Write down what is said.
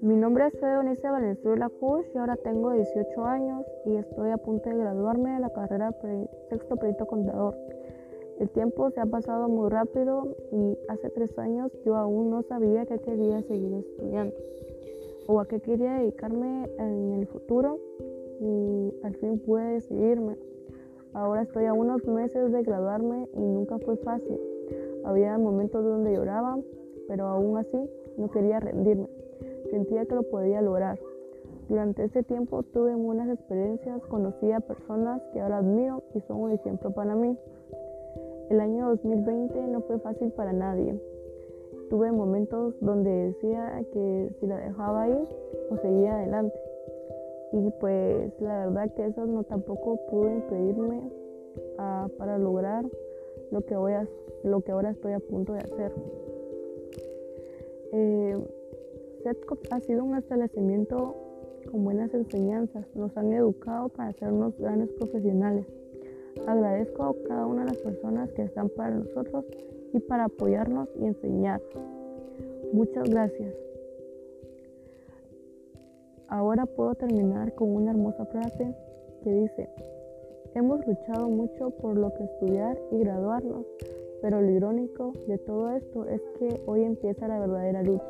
Mi nombre es Eunice Valenzuela Cush y ahora tengo 18 años y estoy a punto de graduarme de la carrera de sexto perito contador. El tiempo se ha pasado muy rápido y hace tres años yo aún no sabía que quería seguir estudiando o a qué quería dedicarme en el futuro y al fin pude decidirme. Ahora estoy a unos meses de graduarme y nunca fue fácil. Había momentos donde lloraba, pero aún así no quería rendirme sentía que lo podía lograr. Durante ese tiempo tuve buenas experiencias, conocí a personas que ahora admiro y son un ejemplo para mí. El año 2020 no fue fácil para nadie. Tuve momentos donde decía que si la dejaba ahí o seguía adelante. Y pues la verdad que eso no tampoco pudo impedirme ah, para lograr lo que, voy a, lo que ahora estoy a punto de hacer. Eh, SETCOP ha sido un establecimiento con buenas enseñanzas. Nos han educado para ser unos grandes profesionales. Agradezco a cada una de las personas que están para nosotros y para apoyarnos y enseñar. Muchas gracias. Ahora puedo terminar con una hermosa frase que dice, hemos luchado mucho por lo que estudiar y graduarnos, pero lo irónico de todo esto es que hoy empieza la verdadera lucha.